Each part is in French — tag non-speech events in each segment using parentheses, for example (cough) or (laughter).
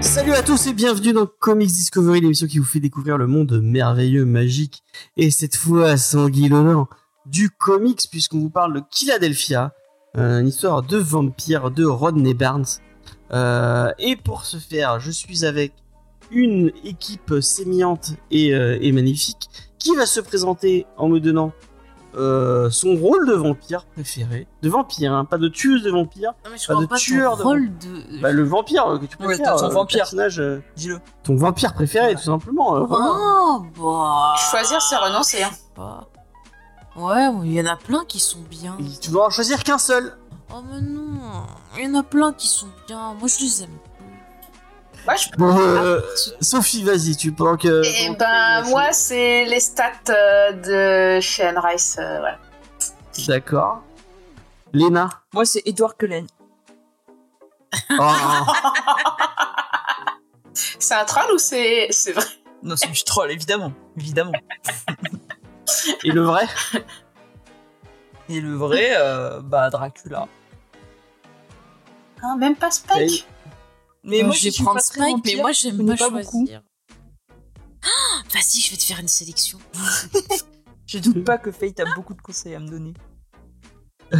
Salut à tous et bienvenue dans Comics Discovery, l'émission qui vous fait découvrir le monde merveilleux, magique et cette fois sanguinolent du comics puisqu'on vous parle de Philadelphia, euh, une histoire de vampire de Rodney Barnes. Euh, et pour ce faire, je suis avec une équipe sémillante et, euh, et magnifique qui va se présenter en me donnant euh, son rôle de vampire préféré. De vampire, hein, pas de tueuse de vampire. Non, mais je Pas de pas tueur ton de- rôle de. Bah, le vampire que tu Ouais, préfères. ton euh, le vampire. personnage, euh, Dis-le. ton vampire préféré, tout simplement. euh, voilà. Oh, bah. Choisir, c'est renoncer. Hein. Ouais, il y en a plein qui sont bien. Et Tu dois en choisir qu'un seul. Oh, mais non. Il y en a plein qui sont bien. Moi, je les aime. Moi, je... Bon, euh, Sophie, vas-y, tu pendant que. Eh ben, moi, c'est les stats euh, de chez Anne Rice. euh, voilà. D'accord. Léna. Moi, c'est Edward Cullen. Oh, (laughs) C'est un troll ou c'est c'est vrai? Non, c'est du troll, évidemment. Évidemment. et le vrai? (laughs) Et le vrai, euh, bah, Dracula. Hein, Même pas Spike Mais moi, moi, je vais prendre Spike, vampire, mais moi, j'aime pas, pas beaucoup. choisir. (gasps) Ah, Vas-y, je vais te faire une sélection. (laughs) Je doute pas que Fate a beaucoup de conseils à me donner. Ah,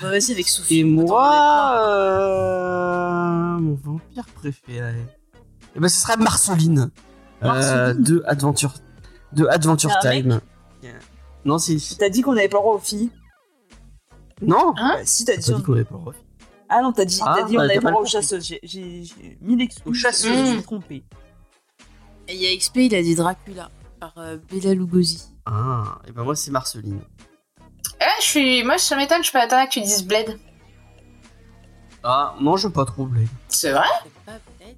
bah, vas-y, avec Sophie. Et moi. euh, Mon vampire préféré. Eh ben, ce serait Marceline. Euh, Marceline. de Adventure. De Adventure Time. Non, c'est une fille. T'as dit qu'on avait pas le droit aux filles Non Hein Bah, Si, t'as dit. T'as dit qu'on avait pas le droit. Ah non, t'as dit, Ah, t'as dit bah, on avait pas le droit aux chasseuses. J'ai- J'ai j'ai mis l'excuse. Aux chasseuses. Je me suis trompé. Et il y a XP, il a dit Dracula. Par euh, Bella Lugosi. Ah, et ben moi, c'est Marceline. Eh, je suis... Moi, ça m'étonne, je peux attendre que tu dises Blade. Ah, non, j'aime pas trop Blade. C'est vrai? C'est pas bête.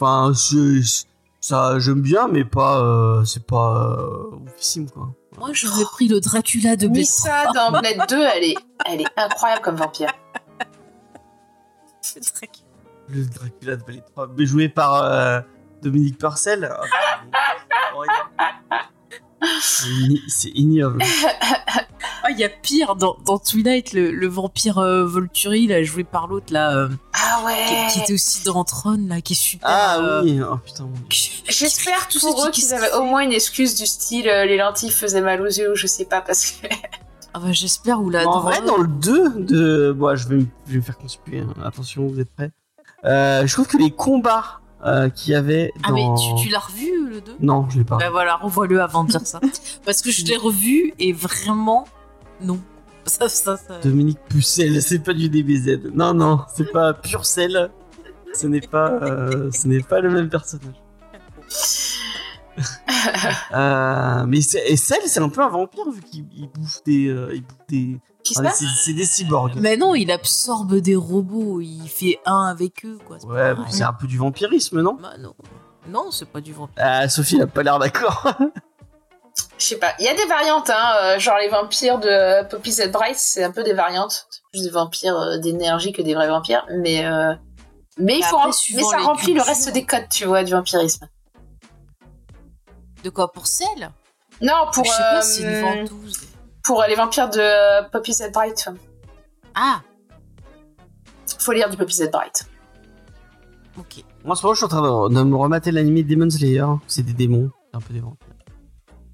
Enfin, c'est- ça, j'aime bien, mais pas. euh, c'est pas. Euh, oufissime, quoi. Moi, j'aurais pris le Dracula de Blade Missa dans Blade 2, elle est... elle est incroyable comme vampire. 3. Dracula. Le Dracula de Blade 3, mais joué par euh, Dominique Purcell. C'est ignoble. (laughs) Ah, il y a pire dans, dans Twilight, le, le vampire euh, Volturi, là, joué par l'autre, là, euh, Ah qui, ouais qui était aussi dans Tron, là, qui est super. Ah euh, oui, oh putain. J'espère tous pour ceux eux qui- qu'ils avaient au moins une excuse du style euh, les lentilles faisaient mal aux yeux ou je sais pas parce que... (laughs) Ah bah, j'espère, ou là, en dans- vrai, dans le 2 de. Bon, je vais, me- je vais me faire consulter. hein. Attention, vous êtes prêts Euh, Je trouve que les combats euh, qu'il y avait dans. Ah, mais tu, tu l'as revu, le 2 Non, je l'ai pas. Bah voilà, revois-le avant de dire ça. (laughs) Parce que je l'ai revu et vraiment, non. Ça, ça, ça... Dominique Pucel, c'est pas du DBZ. Non, non, c'est pas Purcell. Ce n'est pas, euh, ce n'est pas le même personnage. (laughs) Euh, mais Cell, c'est un peu un vampire vu qu'il il bouffe des, euh, il bouffe des. Qui c'est des cyborgs. Mais non, il absorbe des robots, il fait un avec eux, quoi. Ouais, pas bah, c'est un peu du vampirisme, non? Bah non. Non, c'est pas du vampire. Ah, Sophie n'a pas l'air d'accord. (laughs) Je sais pas. Il y a des variantes, hein. euh, genre les vampires de Poppy Z Bright, c'est un peu des variantes. C'est plus des vampires euh, d'énergie que des vrais vampires. Mais, euh, mais, il faut après, mais ça remplit le reste des codes, tu vois, du vampirisme. De quoi? Pour celle Non, pour, Je sais pas, euh, c'est une ventouse. Pour les vampires de Poppy Z Bright. Ah, Faut lire du Poppy Z Bright. ok. Moi, en ce moment, je suis en train de, de me remater l'anime Demon Slayer. C'est des démons, c'est un peu des vampires.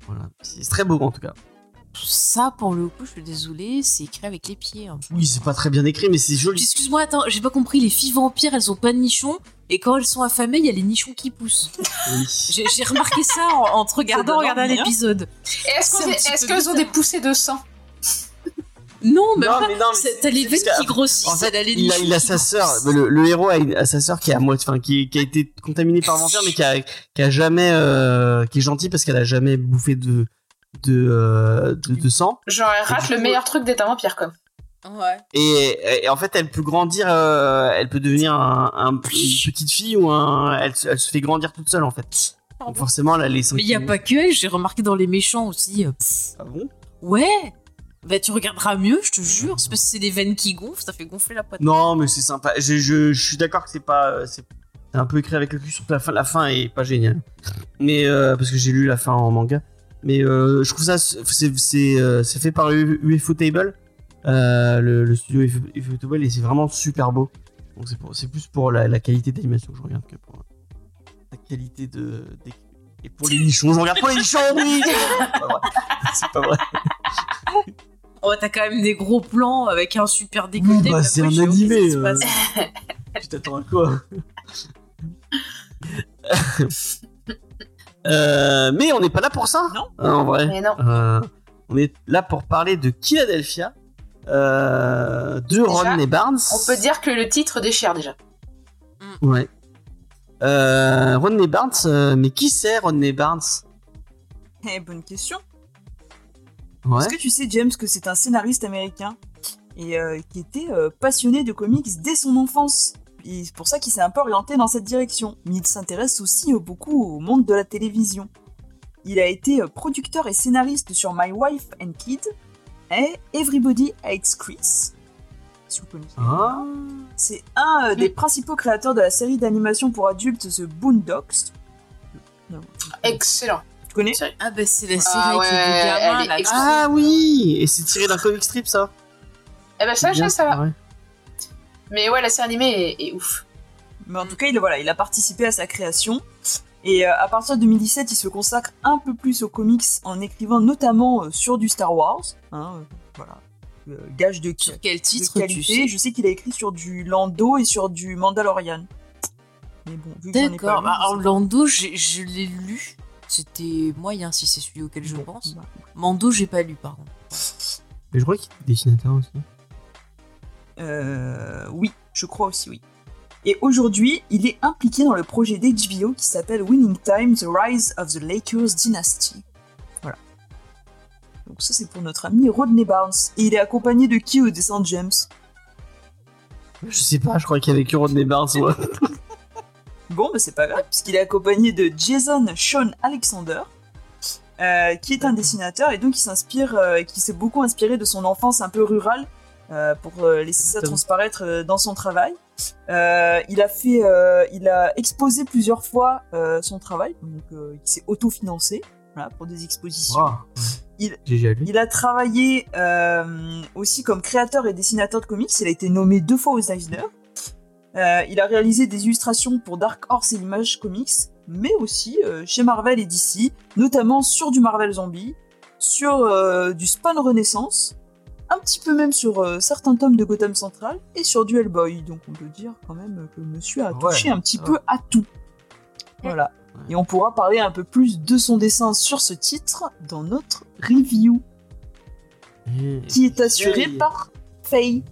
Voilà, c'est très beau en tout cas. Ça, pour le coup, je suis désolée, c'est écrit avec les pieds. hein. Oui, c'est pas très bien écrit, mais c'est joli. Excuse-moi, attends, j'ai pas compris. Les filles vampires, elles ont pas de nichons. Et quand elles sont affamées, il y a les nichons qui poussent. Oui. J'ai remarqué ça en, en te regardant, regardant hein. l'épisode. Est-ce est- qu'elles ont des poussées de sang? Non, mais Non, pas. mais non, T'as les veines qui grossissent. En fait, t'as les il a, nichons il a qui sa sœur, le, le héros a, une- a sa sœur qui moitié, enfin qui, qui a été contaminée par un vampire, mais qui a, qui a jamais, euh, qui est gentille parce qu'elle a jamais bouffé de de, euh, de, de sang. Genre, elle rate le coup- meilleur truc d'être un vampire, comme. Ouais. Et, et en fait, elle peut grandir, euh, elle peut devenir un, un- une petite fille ou un, elle, se- elle se fait grandir toute seule en fait. Donc forcément, elle a les Mais il y a pas que elle, j'ai remarqué dans les méchants aussi. euh, pff. Ah bon? Ouais. Bah tu regarderas mieux, je te jure. C'est parce que c'est des veines qui gonflent, ça fait gonfler la poitrine. Non, mais c'est sympa. Je, je, je suis d'accord que c'est pas, c'est C'est un peu écrit avec le cul sur la fin. La fin est pas géniale. Mais euh, parce que j'ai lu la fin en manga. Mais euh, je trouve ça c'est euh, fait par UFO Table, euh, le, le studio UFO, UFO Table et c'est vraiment super beau. Donc c'est pour- plus pour la, la qualité d'animation que je regarde que pour la qualité de et pour les nichons. Je regarde pas les nichons, oui. (laughs) C'est pas vrai. Oh, t'as quand même des gros plans avec un super décolleté. Oui, bah, c'est un animé. Tu t'attends à quoi? (laughs) Euh, mais on n'est pas là pour ça. Non. hein, en vrai. Mais non. Euh, on est là pour parler de Philadelphia, euh, de Rodney Barnes. On peut dire que le titre déchire déjà. Ouais. Euh, Rodney Barnes, euh, mais qui c'est Rodney Barnes Eh, bonne question. Ouais. Est-ce que tu sais, James, que c'est un scénariste américain et euh, qui était euh, passionné de comics dès son enfance? Et c'est pour ça qu'il s'est un peu orienté dans cette direction. Mais il s'intéresse aussi euh, beaucoup au monde de la télévision. Il a été euh, producteur et scénariste sur My Wife and Kid et Everybody Hates Chris. Si vous connaissez. Ah. C'est un euh, des principaux créateurs de la série d'animation pour adultes The Boondocks. Excellent. Tu connais? Ah, bah, c'est la série Ah avec les ouais, deux gamins, là. Ah oui Et c'est tiré d'un comic strip, ça Eh ben ça, Bien, ça, ouais. Mais ouais, la série animée est, est ouf. Mais en tout cas, il, voilà, il a participé à sa création. Et euh, à partir de 2017, il se consacre un peu plus aux comics en écrivant notamment euh, sur du Star Wars. hein, euh, voilà. Gage de, Sur quel de titre tu qualité. sais? Je sais qu'il a écrit sur du Lando et sur du Mandalorian. Mais bon, vu D'accord. Bah, alors. Lando, je l'ai lu. C'était moyen si c'est celui auquel je Bon, pense. bah, Mando, j'ai pas lu par contre. Mais je crois qu'il est dessinateur aussi. Euh, oui, je crois aussi, oui. Et aujourd'hui, il est impliqué dans le projet d'HBO qui s'appelle Winning Time, The Rise of the Lakers Dynasty. Voilà. Donc ça, c'est pour notre ami Rodney Barnes. Et il est accompagné de qui au dessin de James? Je sais pas, je crois qu'il y avait que Rodney Barnes. ouais. (laughs) Bon, mais c'est pas grave, puisqu'il est accompagné de Jason Sean Alexander, euh, qui est un dessinateur et donc il s'inspire, euh, qui s'est beaucoup inspiré de son enfance un peu rurale euh, pour euh, laisser ça transparaître euh, dans son travail. Euh, il a fait, il a exposé plusieurs fois son travail, donc il s'est autofinancé voilà, pour des expositions. Wow. Il-. Il a travaillé aussi comme créateur et dessinateur de comics. Il a été nommé deux fois aux Eisner. Il a réalisé des illustrations pour Dark Horse et Image Comics, mais aussi chez Marvel et DC, notamment sur du Marvel Zombie, sur du Spawn Renaissance, un petit peu même sur euh, certains tomes de Gotham Central et sur du Hellboy. Donc on peut dire quand même que monsieur a Ouais, touché un petit peu à tout. Voilà. Ouais. Et on pourra parler un peu plus de son dessin sur ce titre dans notre review qui est assuré Faye. par Faye.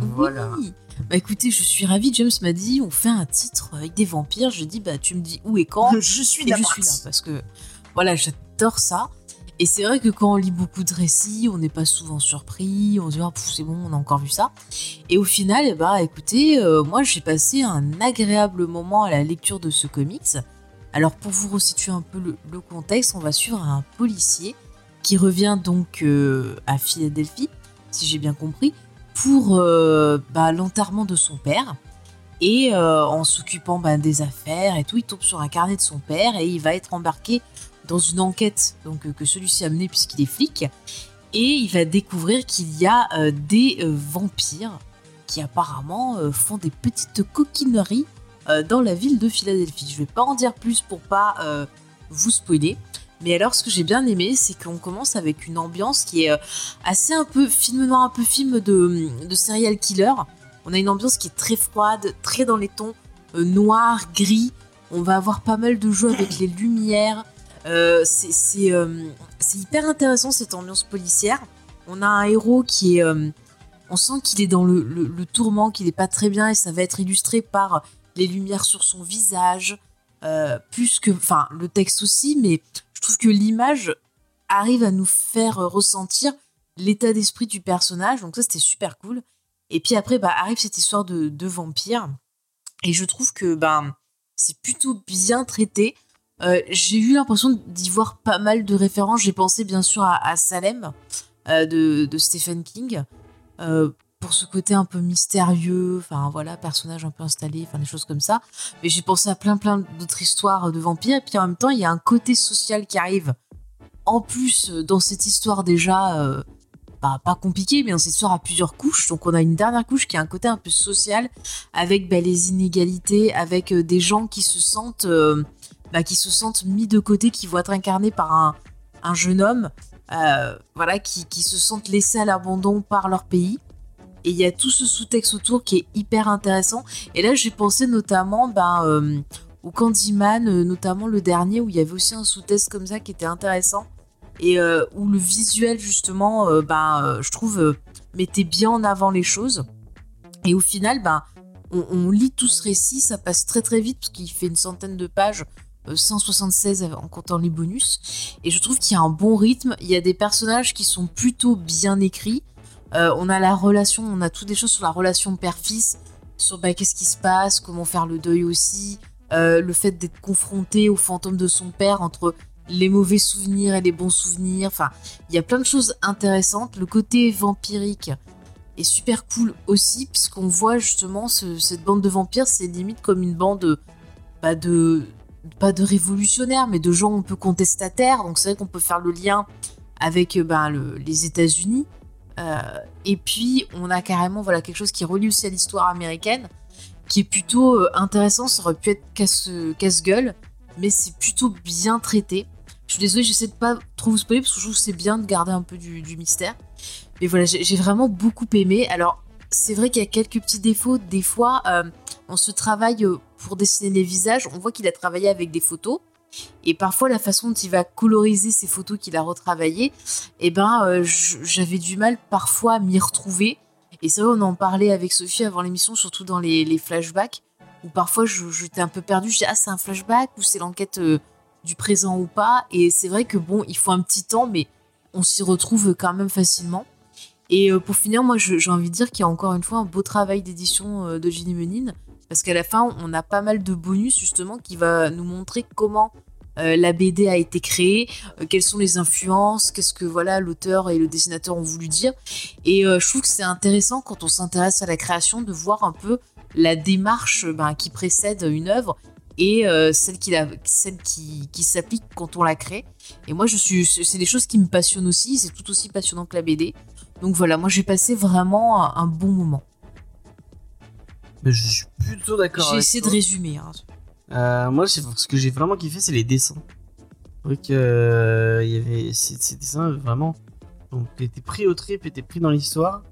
Voilà. Oui. Bah écoutez, je suis ravie. James m'a dit on fait un titre avec des vampires. Je dis bah tu me dis où et quand. Je suis Et je suis là parce que voilà, j'adore ça. Et c'est vrai que quand on lit beaucoup de récits, on n'est pas souvent surpris. On se dit ah, c'est bon, on a encore vu ça. Et au final, eh bah écoutez, euh, moi j'ai passé un agréable moment à la lecture de ce comics. Alors pour vous resituer un peu le, contexte, on va suivre un policier qui revient donc euh, à Philadelphie, si j'ai bien compris, pour euh, bah, l'enterrement de son père. Et en s'occupant bah, des affaires et tout, il tombe sur un carnet de son père et il va être embarqué dans une enquête donc, euh, que celui-ci a menée puisqu'il est flic. Et il va découvrir qu'il y a euh, des euh, vampires qui apparemment font des petites coquineries dans la ville de Philadelphie. Je vais pas en dire plus pour pas vous spoiler. Mais alors, ce que j'ai bien aimé, c'est qu'on commence avec une ambiance qui est assez un peu film noir, un peu film de, de serial killer. On a une ambiance qui est très froide, très dans les tons noirs, gris. On va avoir pas mal de jeux avec les lumières. Euh, euh, c'est hyper intéressant cette ambiance policière. On a un héros qui est. euh, on sent qu'il est dans le, le- tourment, qu'il n'est pas très bien et ça va être illustré par les lumières sur son visage. plus que. Enfin, le texte aussi, mais je trouve que l'image arrive à nous faire ressentir l'état d'esprit du personnage. Donc ça, c'était super cool. Et puis après, bah, arrive cette histoire de, de vampire. Et je trouve que ben c'est plutôt bien traité. Euh, j'ai eu l'impression d'y voir pas mal de références. J'ai pensé bien sûr à, Salem euh, de, Stephen King. Euh, pour ce côté un peu mystérieux, enfin voilà, personnage un peu installé, enfin des choses comme ça. Mais j'ai pensé à plein plein d'autres histoires de vampires. Et puis en même temps, il y a un côté social qui arrive. En plus, dans cette histoire déjà, bah, pas compliqué, mais dans cette histoire à plusieurs couches. Donc on a une dernière couche qui a un côté un peu social, avec bah, les inégalités, avec des gens qui se sentent, bah, qui se sentent mis de côté, qui vont être incarnés par un, un jeune homme, voilà, qui, qui se sentent laissés à l'abandon par leur pays. Et il y a tout ce sous-texte autour qui est hyper intéressant. Et là, j'ai pensé notamment ben, euh, au Candyman, euh, notamment le dernier, où il y avait aussi un sous-texte comme ça qui était intéressant. Et euh, où le visuel, justement, ben, je trouve, mettait bien en avant les choses. Et au final, ben, on, on, lit tout ce récit, ça passe très très vite, parce qu'il fait une centaine de pages. 176 en comptant les bonus et je trouve qu'il y a un bon rythme il y a des personnages qui sont plutôt bien écrits euh, on a la relation, on a toutes des choses sur la relation père-fils, sur bah, qu'est-ce qui se passe, comment faire le deuil aussi, euh, le fait d'être confronté au fantôme de son père entre les mauvais souvenirs et les bons souvenirs. Enfin, il y a plein de choses intéressantes. Le côté vampirique est super cool aussi, puisqu'on voit justement cette bande de vampires, c'est limite comme une bande bah, de pas de révolutionnaires, mais de gens un peu contestataires. Donc c'est vrai qu'on peut faire le lien avec bah, les États-Unis. Euh, et puis, on a carrément voilà, quelque chose qui relie aussi à l'histoire américaine, qui est plutôt euh, intéressant. Ça aurait pu être casse-gueule, mais c'est plutôt bien traité. Je suis désolée, j'essaie de pas trop vous spoiler parce que je trouve que c'est bien de garder un peu du, mystère. Mais voilà, j'ai vraiment beaucoup aimé. Alors, c'est vrai qu'il y a quelques petits défauts. Des fois, euh, on se travaille pour dessiner les visages. On voit qu'il a travaillé avec des photos. Et parfois, la façon dont il va coloriser ces photos qu'il a retravaillées, eh ben, euh, j'avais du mal parfois à m'y retrouver. Et c'est vrai, on en parlait avec Sophie avant l'émission, surtout dans les, flashbacks, où parfois j'étais un peu perdue. Je dis, ah, c'est un flashback ou c'est l'enquête euh, du présent ou pas? Et c'est vrai que bon, il faut un petit temps, mais on s'y retrouve quand même facilement. Et euh, pour finir, moi, j'ai envie de dire qu'il y a encore une fois un beau travail d'édition de Ginny Menin parce qu'à la fin, on a pas mal de bonus justement qui va nous montrer comment euh, la BD a été créée, euh, quelles sont les influences, qu'est-ce que voilà l'auteur et le dessinateur ont voulu dire. Et euh, je trouve que c'est intéressant quand on s'intéresse à la création de voir un peu la démarche ben, qui précède une œuvre et celle qui, celle qui, qui s'applique quand on la crée. Et moi, je suis, c'est des choses qui me passionnent aussi. C'est tout aussi passionnant que la BD. Donc voilà, moi j'ai passé vraiment un bon moment. Mais je suis plutôt d'accord. J'ai essayé de résumer. Hein. Euh, moi, ce que j'ai vraiment kiffé, c'est les dessins. C'est vrai qu'il euh, y avait ces, dessins vraiment. Donc, t'étais pris au trip, t'étais pris dans l'histoire.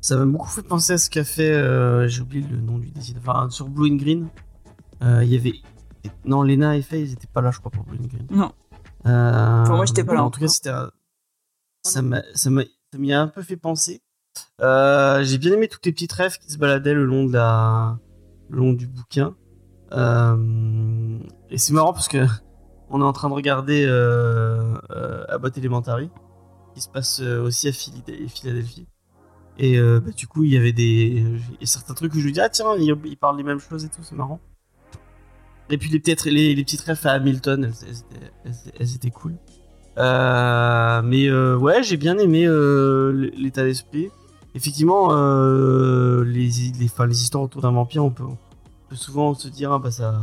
Ça m'a beaucoup fait penser à ce qu'a fait. Euh, j'ai oublié le nom du dessinateur. Enfin, sur Blue and Green. Il y avait. Non, Lena et Faye, ils étaient pas là, je crois, pour Blue and Green. Non. Enfin, moi, j'étais pas là. En tout cas, c'était. Ça m'y a un peu fait penser. Euh, j'ai bien aimé toutes les petites rêves qui se baladaient le long de la, long du bouquin. Euh, et c'est marrant parce que (laughs) on est en train de regarder euh, Abbott Elementary, qui se passe aussi à Philadelphie. Et bah, du coup, il y avait des, certains trucs où je lui dis ah tiens, il, parle les mêmes choses et tout, c'est marrant. Et puis les peut-être les, petites rêves à Hamilton, elles étaient cool. mais ouais, j'ai bien aimé l'état d'esprit effectivement, euh, les, les, les, histoires autour d'un vampire, on peut, souvent se dire, ah, bah, ça,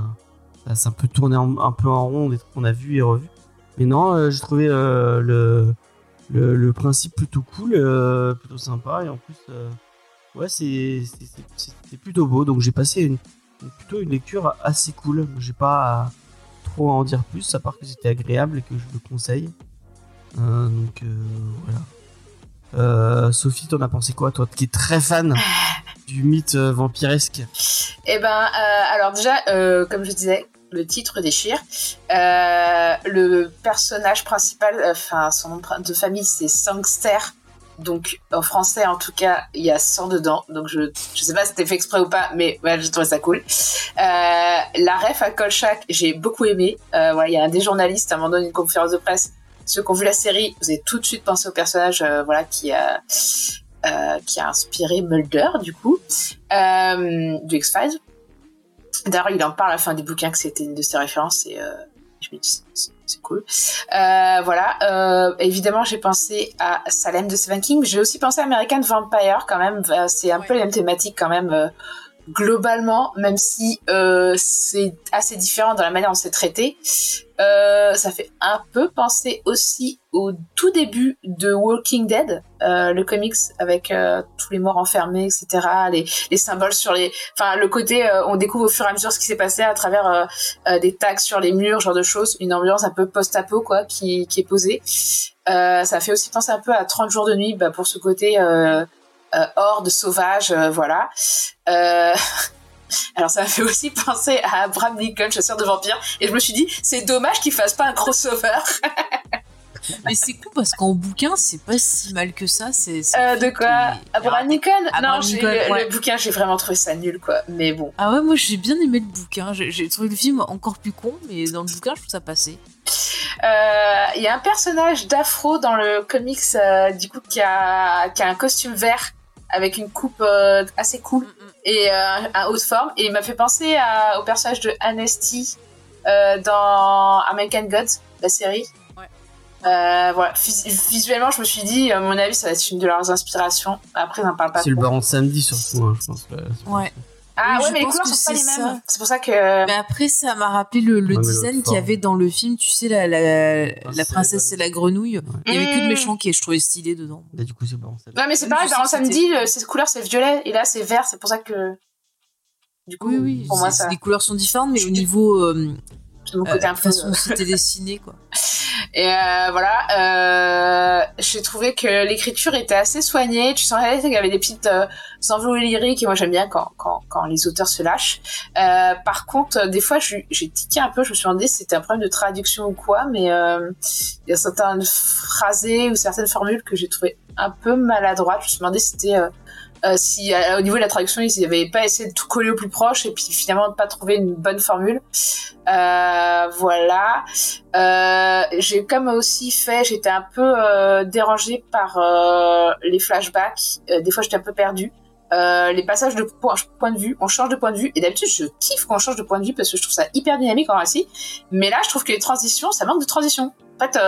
ça, peut tourner un, peu en rond, des trucs qu'on a vus et revus. Mais non, euh, j'ai trouvé euh, le, le, principe plutôt cool, plutôt sympa, et en plus, ouais, c'est plutôt beau, donc j'ai passé une, plutôt une lecture assez cool. J'ai pas trop à en dire plus, à part que c'était agréable et que je le conseille. donc voilà. Euh, Sophie, t'en as pensé quoi, toi, qui es très fan (sighs) du mythe euh, vampiresque? Eh ben, euh, alors déjà, comme je disais, le titre déchire. le personnage principal, enfin, son nom de famille, c'est Sangster. Donc, en français, en tout cas, il y a sang dedans. Donc, je, je sais pas si c'était fait exprès ou pas, mais ouais, j'ai trouvé ça cool. la ref à Kolchak, j'ai beaucoup aimé. il y a un des journalistes, à un moment donné, une conférence de presse, ceux qui ont vu la série, vous avez tout de suite pensé au personnage euh, voilà, qui, a, euh, qui a inspiré Mulder, du coup, euh, du X-Files. D'ailleurs, il en parle à la fin du bouquin que c'était une de ses références et je me dis, c'est- cool. Euh, voilà. Euh, évidemment, j'ai pensé à Salem de Stephen King. J'ai aussi pensé à American Vampire quand même. Euh, C'est un peu les mêmes thématiques quand même. euh, globalement, même si euh, c'est assez différent dans la manière dont c'est traité, euh, ça fait un peu penser aussi au tout début de Walking Dead, euh, le comics avec euh, tous les morts enfermés, etc. Les, les symboles sur les, enfin le côté, euh, on découvre au fur et à mesure ce qui s'est passé à travers euh, des tags sur les murs, genre de choses, une ambiance un peu post-apo quoi, qui, qui est posée. Ça fait aussi penser un peu à 30 jours de nuit, bah, pour ce côté horde sauvage, voilà. (laughs) Alors ça m'a fait aussi penser à Abraham Lincoln, chasseur de vampires, et je me suis dit, c'est dommage qu'il fasse pas un crossover. (laughs) Mais c'est cool parce qu'en bouquin, c'est pas si mal que ça. C'est. Euh, de quoi qu'il- Abraham Lincoln? Abraham Non, Lincoln, le, ouais. le bouquin, j'ai vraiment trouvé ça nul, quoi. Mais bon. Ah ouais, moi j'ai bien aimé le bouquin. J'ai trouvé le film encore plus con, mais dans le bouquin, je trouve ça passé. Euh, Il y a un personnage d'Afro dans le comics, euh, du coup, qui a, qui a un costume vert avec une coupe assez cool et euh, un haute forme. Et il m'a fait penser à- au personnage de Anesti euh, dans American Gods, la série. Euh, voilà. Visuellement, je me suis dit, à mon avis, ça va être une de leurs inspirations. Après, j'en parle pas. C'est le baron de samedi surtout, hein, je pense. ouais. Ouais. Ah Oui, ouais, mais les couleurs sont pas les mêmes. C'est pour ça que. Mais après, ça m'a rappelé le, le Ouais, design qu'il y avait dans le film, tu sais, la, la, la Princesse princesse et la grenouille. Il y avait que le Mmh. méchant qui est, je trouvais, stylé dedans. Là, du coup, c'est samedi. Non, mais c'est pareil, que samedi, euh, cette couleur c'est violet et là c'est vert, c'est pour ça que. Du coup, Oui, oui. pour moi c'est- ça. Les couleurs sont différentes, mais au niveau euh, De mon euh, côté un peu. façon c'était dessiné, quoi. (laughs) Et euh, voilà, euh, j'ai trouvé que l'écriture était assez soignée. Tu sentais qu'il y avait des petites euh, envolées lyriques et moi j'aime bien quand, quand, quand les auteurs se lâchent. Euh, par contre, euh, des fois j'ai tiqué un peu, je me suis demandé si c'était un problème de traduction ou quoi, mais euh, il y a certaines phrasés ou certaines formules que j'ai trouvé un peu maladroites. Je me suis demandé si c'était... euh, si euh, au niveau de la traduction ils n'avaient pas essayé de tout coller au plus proche et puis finalement de pas trouver une bonne formule. Euh, voilà. Euh, j'ai comme aussi fait j'étais un peu euh, dérangée par euh, les flashbacks. Des fois j'étais un peu perdue. Les passages de point, de vue, on change de point de vue, et d'habitude je kiffe quand on change de point de vue parce que je trouve ça hyper dynamique en récit, mais là je trouve que les transitions, ça manque de transition. En fait,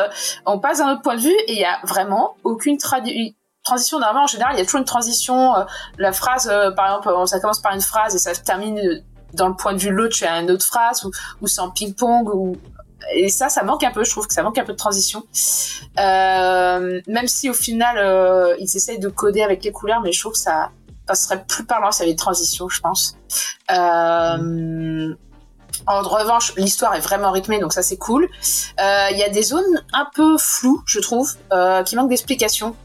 on passe d'un autre point de vue et il y a vraiment aucune tradi- transition. Normalement, en général, il y a toujours une transition. euh, la phrase, euh, par exemple, euh, ça commence par une phrase et ça se termine dans le point de vue l'autre chez une autre phrase, ou, ou c'est en ping-pong, ou et ça, ça manque un peu. Je trouve que ça manque un peu de transition. Même si au final, ils essayent de coder avec les couleurs, mais je trouve que ça passerait plus parlant s'il y avait des transitions, je pense. En revanche, l'histoire est vraiment rythmée, donc ça c'est cool. Il y a des zones un peu floues, je trouve, qui manquent d'explications.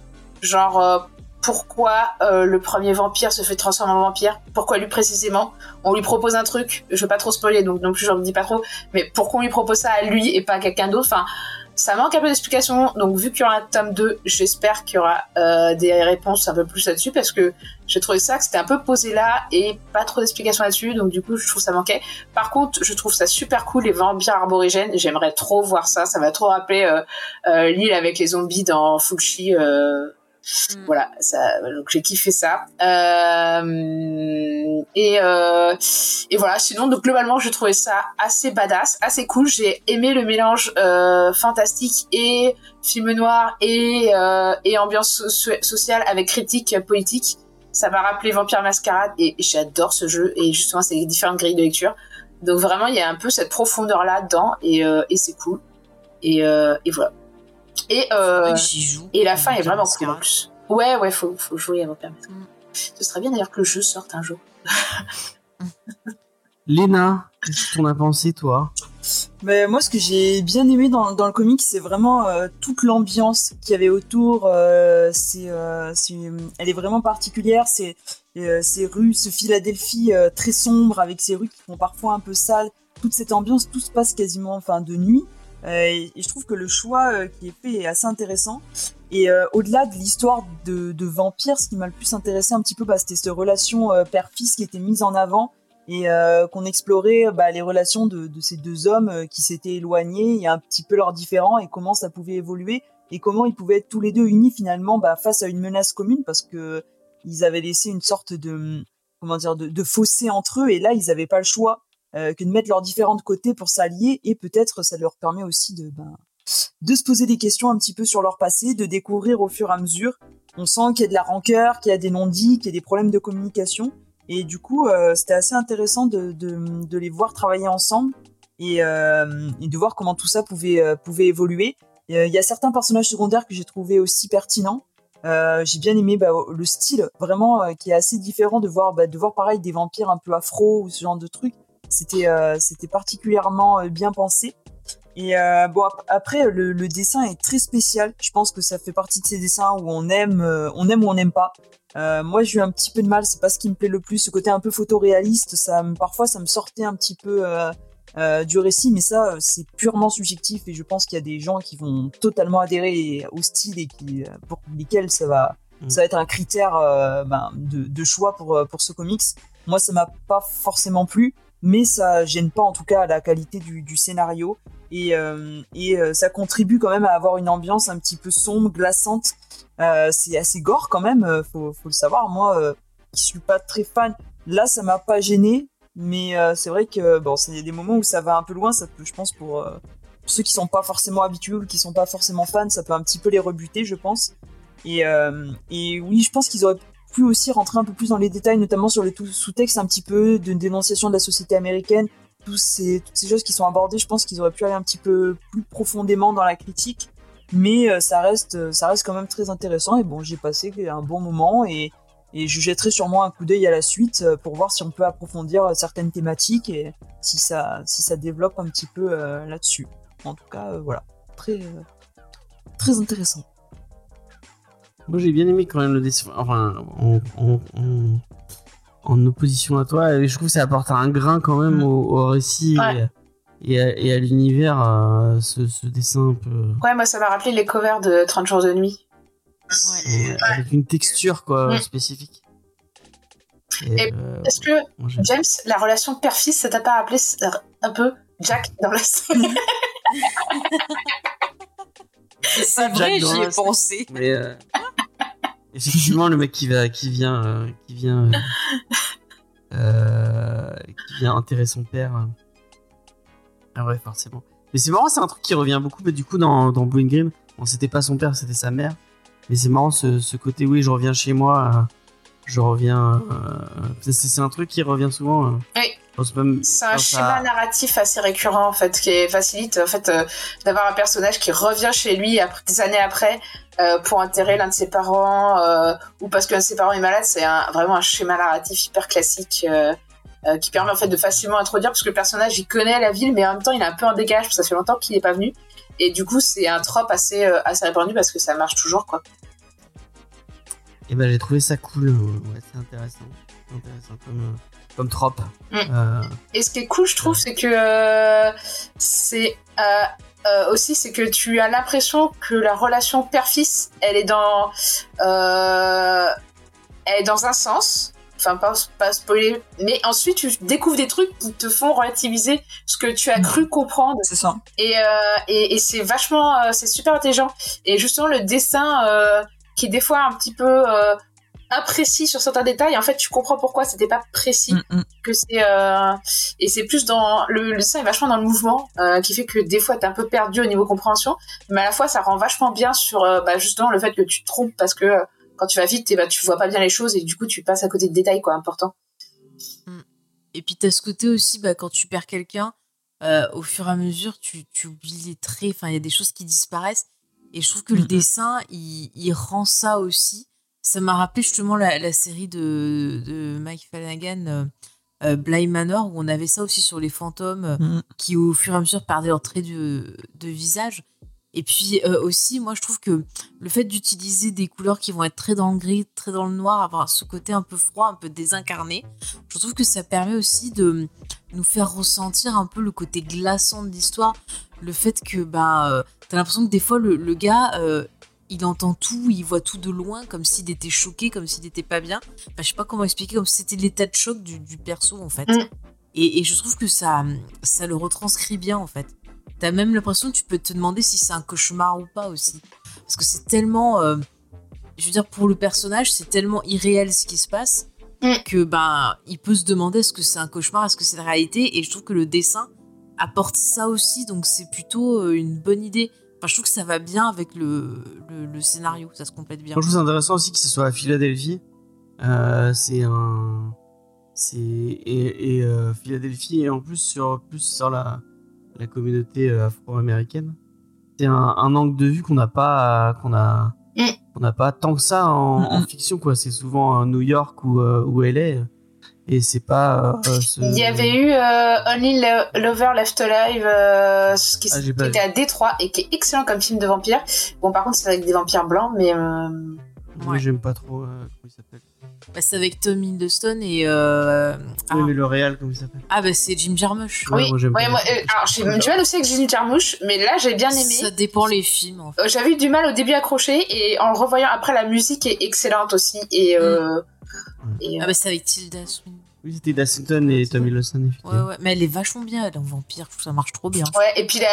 Genre, euh, pourquoi euh, le premier vampire se fait transformer en vampire? Pourquoi lui précisément? On lui propose un truc, je veux pas trop spoiler, donc non plus j'en dis pas trop, mais pourquoi on lui propose ça à lui et pas à quelqu'un d'autre? Enfin, ça manque un peu d'explications, donc vu qu'il y aura un tome 2, j'espère qu'il y aura euh, des réponses un peu plus là-dessus, parce que j'ai trouvé ça que c'était un peu posé là et pas trop d'explications là-dessus, donc du coup je trouve ça manquait. Par contre, je trouve ça super cool les vampires aborigènes. J'aimerais trop voir ça. Ça m'a trop rappelé l'île avec les zombies dans Fulci. Mm. Voilà, ça, donc j'ai kiffé ça. Euh, et euh, et voilà. Sinon, donc globalement, j'ai trouvé ça assez badass, assez cool. J'ai aimé le mélange euh, fantastique et film noir et et ambiance so- sociale avec critique politique. Ça m'a rappelé Vampire Mascarade et, j'adore ce jeu et justement les différentes grilles de lecture. Donc vraiment il y a un peu cette profondeur là dedans et, et c'est cool. Et, et voilà. Et, euh, joue. et la fin est vraiment cool en Masquerade. plus. Ouais ouais faut, faut jouer à Vampire Mascarade. Mm. Ce serait bien d'ailleurs que le jeu sorte un jour. (laughs) Léna, qu'est-ce que t'en as pensé, toi? Mais moi, ce que j'ai bien aimé dans, dans le comic, c'est vraiment euh, toute l'ambiance qu'il y avait autour. euh, c'est, euh, c'est, elle est vraiment particulière. C'est euh, ces rues, ce Philadelphie euh, très sombre avec ces rues qui font parfois un peu sales. Toute cette ambiance, tout se passe quasiment, enfin, de nuit. Euh, et, je trouve que le choix euh, qui est fait est assez intéressant. Et euh, au-delà de l'histoire de, de vampires, ce qui m'a le plus intéressé un petit peu, bah, c'était cette relation père-fils qui était mise en avant et qu'on explorait bah, les relations de, ces deux hommes qui s'étaient éloignés et un petit peu leurs différends et comment ça pouvait évoluer et comment ils pouvaient être tous les deux unis finalement bah, face à une menace commune parce que ils avaient laissé une sorte de comment dire de, fossé entre eux et là ils n'avaient pas le choix que de mettre leurs différents côtés pour s'allier et peut-être ça leur permet aussi de ben, de se poser des questions un petit peu sur leur passé, de découvrir au fur et à mesure. On sent qu'il y a de la rancœur, qu'il y a des non-dits, qu'il y a des problèmes de communication. Et du coup, euh, c'était assez intéressant de, de, les voir travailler ensemble et, euh, de voir comment tout ça pouvait, euh, pouvait évoluer. Il y a certains personnages secondaires que j'ai trouvé aussi pertinents. Euh, j'ai bien aimé bah, le style vraiment euh, qui est assez différent de voir bah, de voir pareil des vampires un peu afro ou ce genre de truc. C'était euh, c'était particulièrement bien pensé. Et bon après le, le, dessin est très spécial. Je pense que ça fait partie de ces dessins où on aime on aime ou on n'aime pas. moi j'ai eu un petit peu de mal. C'est pas ce qui me plaît le plus. Ce côté un peu photoréaliste, ça parfois ça me sortait un petit peu euh, du récit, mais ça, euh, c'est purement subjectif et je pense qu'il y a des gens qui vont totalement adhérer au style et qui, euh, pour lesquels ça va, mm. ça va être un critère euh, ben, de, de, choix pour, pour ce comics. Moi, ça m'a pas forcément plu, mais ça gêne pas en tout cas la qualité du, scénario et, euh, et ça contribue quand même à avoir une ambiance un petit peu sombre, glaçante. c'est assez gore quand même, faut, faut le savoir. Moi, qui suis pas très fan, là, ça m'a pas gêné mais euh, c'est vrai que bon, a des moments où ça va un peu loin. Ça peut, je pense, pour, euh, pour, ceux qui sont pas forcément habitués ou qui sont pas forcément fans, ça peut un petit peu les rebuter, je pense. Et, euh, et oui, je pense qu'ils auraient pu aussi rentrer un peu plus dans les détails, notamment sur le sous-texte un petit peu de dénonciation de la société américaine. Tous ces, toutes ces choses qui sont abordées, je pense qu'ils auraient pu aller un petit peu plus profondément dans la critique. Mais euh, ça reste, ça reste quand même très intéressant. Et bon, j'ai passé un bon moment et et je jetterai sûrement un coup d'œil à la suite euh, pour voir si on peut approfondir euh, certaines thématiques et si ça, si ça développe un petit peu euh, là-dessus. En tout cas, voilà, très, très intéressant. Moi j'ai bien aimé quand même le dessin, enfin en, en, en, en, opposition à toi, et je trouve que ça apporte un grain quand même mm. au, au, récit ouais. et, à, et à l'univers, euh, ce, ce, dessin un peu. Ouais, moi ça m'a rappelé les covers de 30 jours de nuit. Ouais. avec une texture quoi mmh. spécifique. Et, euh, Est-ce que James, la relation père-fils, ça t'a pas rappelé un peu Jack dans la série? (laughs) C'est vrai, j'y ai pensé. Mais euh, (laughs) effectivement, le mec qui va, qui vient, euh, qui vient, euh, qui vient enterrer son père. Ah ouais, forcément. Mais c'est marrant, c'est un truc qui revient beaucoup. Mais du coup, dans dans Blue Green, bon, c'était pas son père, c'était sa mère. Mais c'est marrant ce, ce, côté, oui, je reviens chez moi, euh, je reviens. Euh, c'est un truc qui revient souvent. Euh. Oui. C'est un schéma narratif assez récurrent en fait, qui facilite en fait euh, d'avoir un personnage qui revient chez lui après, des années après euh, pour enterrer l'un de ses parents ou parce qu'un de ses parents est malade. C'est vraiment un schéma narratif hyper classique. qui permet en fait de facilement introduire parce que le personnage il connaît la ville mais en même temps il est un peu en dégage parce que ça fait longtemps qu'il n'est pas venu et du coup, c'est un trope assez, euh, assez répandu parce que ça marche toujours, quoi. Et ben, j'ai trouvé ça cool. Ouais, c'est intéressant. Intéressant comme, euh, comme trope. Mm. Euh... Et ce qui est cool, je trouve, c'est que euh, c'est euh, aussi, c'est que tu as l'impression que la relation père-fils, elle est dans, elle est dans un sens enfin pas, pas spoiler, mais ensuite tu découvres des trucs qui te font relativiser ce que tu as cru comprendre. C'est ça. Et, et, et c'est vachement, c'est super intelligent. Et justement le dessin qui est des fois un petit peu euh, imprécis sur certains détails, en fait tu comprends pourquoi c'était pas précis, mm -hmm. que c'est euh, et c'est plus dans le, le, dessin est vachement dans le mouvement, euh, qui fait que des fois t'es un peu perdu au niveau compréhension, mais à la fois ça rend vachement bien sur bah, justement le fait que tu te trompes parce que quand tu vas vite, et bah, tu vois pas bien les choses et du coup, tu passes à côté de détails quoi, importants. Mm. Et puis, tu as ce côté aussi, bah, quand tu perds quelqu'un, euh, au fur et à mesure, tu, tu oublies les traits, enfin, il y a des choses qui disparaissent. Et je trouve que mm -hmm. le dessin, il, il, rend ça aussi. Ça m'a rappelé justement la, la, série de, de Mike Flanagan, euh, euh, Bly Manor, où on avait ça aussi sur les fantômes mm -hmm. qui, au fur et à mesure, perdaient leur trait de, de visage. Et puis euh, aussi, moi, je trouve que le fait d'utiliser des couleurs qui vont être très dans le gris, très dans le noir, avoir ce côté un peu froid, un peu désincarné, je trouve que ça permet aussi de nous faire ressentir un peu le côté glaçant de l'histoire. Le fait que, bah, euh, t'as l'impression que des fois, le, le gars, euh, il entend tout, il voit tout de loin, comme s'il était choqué, comme s'il n'était pas bien. Enfin, je sais pas comment expliquer, comme si c'était l'état de choc du, du perso, en fait. Mm. Et, et, je trouve que ça, ça le retranscrit bien, en fait. T'as même l'impression que tu peux te demander si c'est un cauchemar ou pas aussi. Parce que c'est tellement. Euh, je veux dire, pour le personnage, c'est tellement irréel ce qui se passe Mm. que ben il peut se demander est-ce que c'est un cauchemar, est-ce que c'est la réalité, et je trouve que le dessin apporte ça aussi, donc c'est plutôt euh, une bonne idée. Enfin, je trouve que ça va bien avec le, le, le scénario, ça se complète bien. Moi, je trouve intéressant aussi que ce soit à Philadelphie. Euh, c'est un. C'est. Et, et euh, Philadelphie, et en plus sur, plus sur la, la communauté euh, afro-américaine. C'est un, un angle de vue qu'on n'a pas. Qu'on a. Mm. qu'on n'a pas tant que ça en, en Mm-mm. fiction, quoi. C'est souvent New York ou, euh, ou LA. Et c'est pas. euh, ce- Il y avait eu euh, Only Lo- Lover Left Alive euh, qui, Ah, qui était à Détroit et qui est excellent comme film de vampire. Bon, par contre, c'est avec des vampires blancs, mais euh, Moi, Ouais. j'aime pas trop. euh, comment il s'appelle Bah, c'est avec Tom Hiddleston et euh, ah, Oui, mais le réel, comment il s'appelle ah, bah c'est Jim Jarmusch. Ouais, oui. moi, j'aime Ouais, moi, euh, alors j'ai du mal aussi avec Gilles Jarmouche, mais là j'ai bien aimé. Ça dépend les films. En fait. J'avais eu du mal au début à accrocher et en le revoyant après, la musique est excellente aussi. Et, euh, et, euh, Ah bah c'est avec Tilda Swinton. Oui, c'était Dacington et Tommy Lawson, Ouais effectivement. ouais, mais elle est vachement bien elle est en vampire, ça marche trop bien. ouais, et puis la,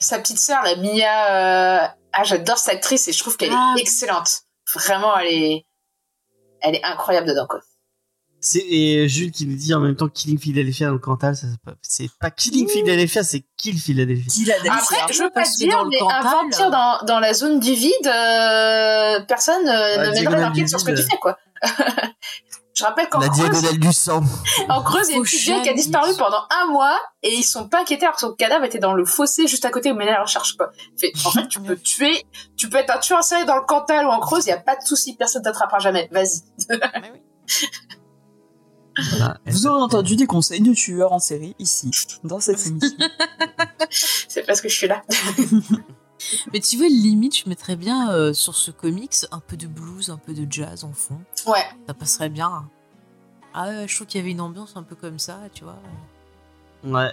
sa petite sœur, la Mia, euh, ah j'adore cette actrice et je trouve qu'elle Ah. est excellente. Vraiment, elle est, elle est incroyable dedans quoi. C'est et Jules qui nous dit en même temps Killing Philadelphia dans le Cantal, ça, c'est pas- c'est pas Killing Philadelphia, c'est Kill Philadelphia. Après, un je veux pas dire, dans le mais un Cantal, vampire dans, dans la zone du vide, euh, personne euh, La ne mènerait l'enquête sur ce que tu fais, quoi. (laughs) je rappelle qu'en La Creuse, diagonale du sang. en Creuse, il y a une Faut petite vieille qui a disparu pendant un mois et ils sont pas inquiétés alors que son cadavre était dans le fossé juste à côté où menait la recherche, quoi. Fait, en fait, tu peux tuer, tu peux être un tueur en série dans le Cantal ou en Creuse, il y a pas de souci, personne t'attrapera jamais. Vas-y. Voilà. Vous aurez entendu des conseils de tueurs en série ici, dans cette (laughs) émission. C'est parce que je suis là. (laughs) Mais tu vois, limite, je mettrais bien euh, sur ce comics un peu de blues, un peu de jazz en fond. Ouais. Ça passerait bien. Ah ouais, je trouve qu'il y avait une ambiance un peu comme ça, tu vois. Ouais.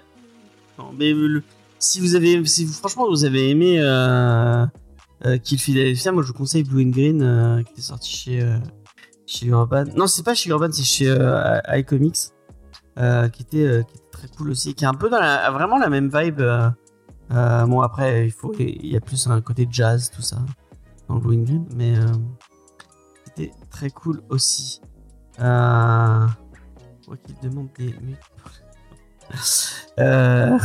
Non, mais le- si vous avez, si vous, franchement vous avez aimé euh, euh, Kill Philadelphia, moi je vous conseille Blue and Green euh, qui est sorti chez euh, chez Urban. Non, c'est pas chez Urban, c'est chez euh, iComics, euh, qui était euh, qui était très cool aussi, qui est un peu dans la, vraiment la même vibe. Euh, bon après il y a plus un côté jazz tout ça dans Blue and Green, mais euh, c'était très cool aussi. Euh, (laughs)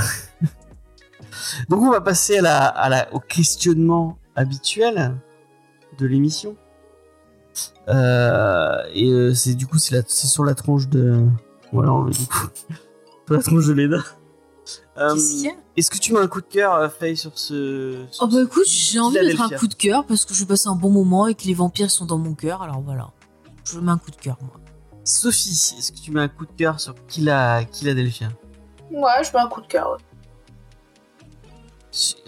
(laughs) Donc on va passer à la, au questionnement habituel de l'émission. Et c'est du coup c'est sur la tronche de voilà du coup (laughs) sur la tronche de Leda. Euh, Qu'est-ce qu'il y a Est-ce que tu mets un coup de cœur euh, Faye sur ce sur Oh bah écoute, j'ai envie de mettre un coup de cœur parce que je passe un bon moment et que les vampires sont dans mon cœur, alors voilà. Je mets un coup de cœur, moi. Sophie, est-ce que tu mets un coup de cœur sur Kila, Philadelphia Ouais, je mets un coup de cœur. ouais.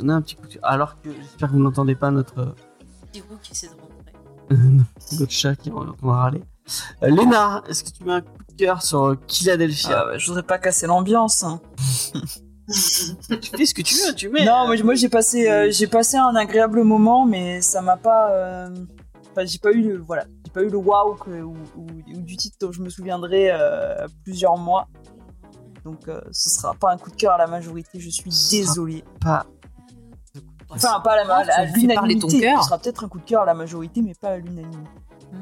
On a un petit coup de cœur. Alors que j'espère que vous n'entendez pas notre Petit gros qui essaie de rentrer. notre chat qui est en train de râler. Euh, Léna, est-ce que tu mets un coup de cœur sur euh, Philadelphia Ah, bah, je voudrais pas casser l'ambiance. hein. (laughs) Tu fais ce que tu veux, tu mets. Non, moi, moi, j'ai passé, euh, j'ai passé un agréable moment, mais ça m'a pas. euh, Enfin, j'ai pas eu le voilà, j'ai pas eu le que- ou, ou- ou du titre dont je me souviendrai euh, plusieurs mois. Donc, euh, ce sera pas un coup de cœur à la majorité. Je suis désolée. pas. Enfin, pas à la, ton l'unanimité. cœur. Ce sera peut-être un coup de cœur à la majorité, mais pas à l'unanimité.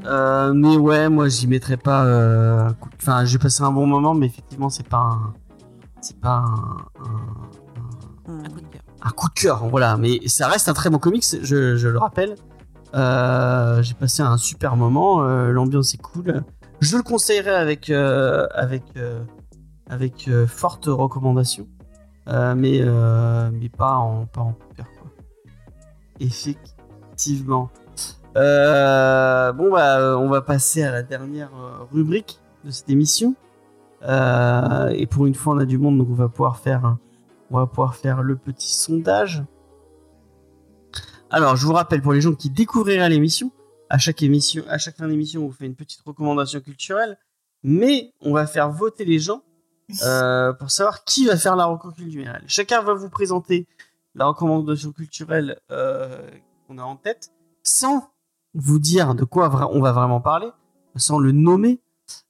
Euh, mais ouais, moi j'y mettrais pas. euh, coup- Enfin, j'ai passé un bon moment, mais effectivement, c'est pas un. C'est pas un, un-. Un coup de cœur. un coup de cœur, voilà. Mais ça reste un très bon comics, je, je le rappelle. Euh, j'ai passé un super moment, euh, l'ambiance est cool. Je le conseillerais avec euh, avec euh, avec euh, forte recommandation, Euh, mais euh, mais pas en pas en coup de cœur quoi. Effectivement. Euh, bon bah euh, on va passer à la dernière euh, rubrique de cette émission. Et pour une fois on a du monde donc on va pouvoir faire on va pouvoir faire le petit sondage. Alors, je vous rappelle pour les gens qui découvriraient l'émission, à chaque émission, à chaque fin d'émission, on fait une petite recommandation culturelle, mais on va faire voter les gens pour savoir qui va faire la recommandation culturelle. Chacun va vous présenter la recommandation culturelle euh, qu'on a en tête, sans vous dire de quoi on va vraiment parler, sans le nommer.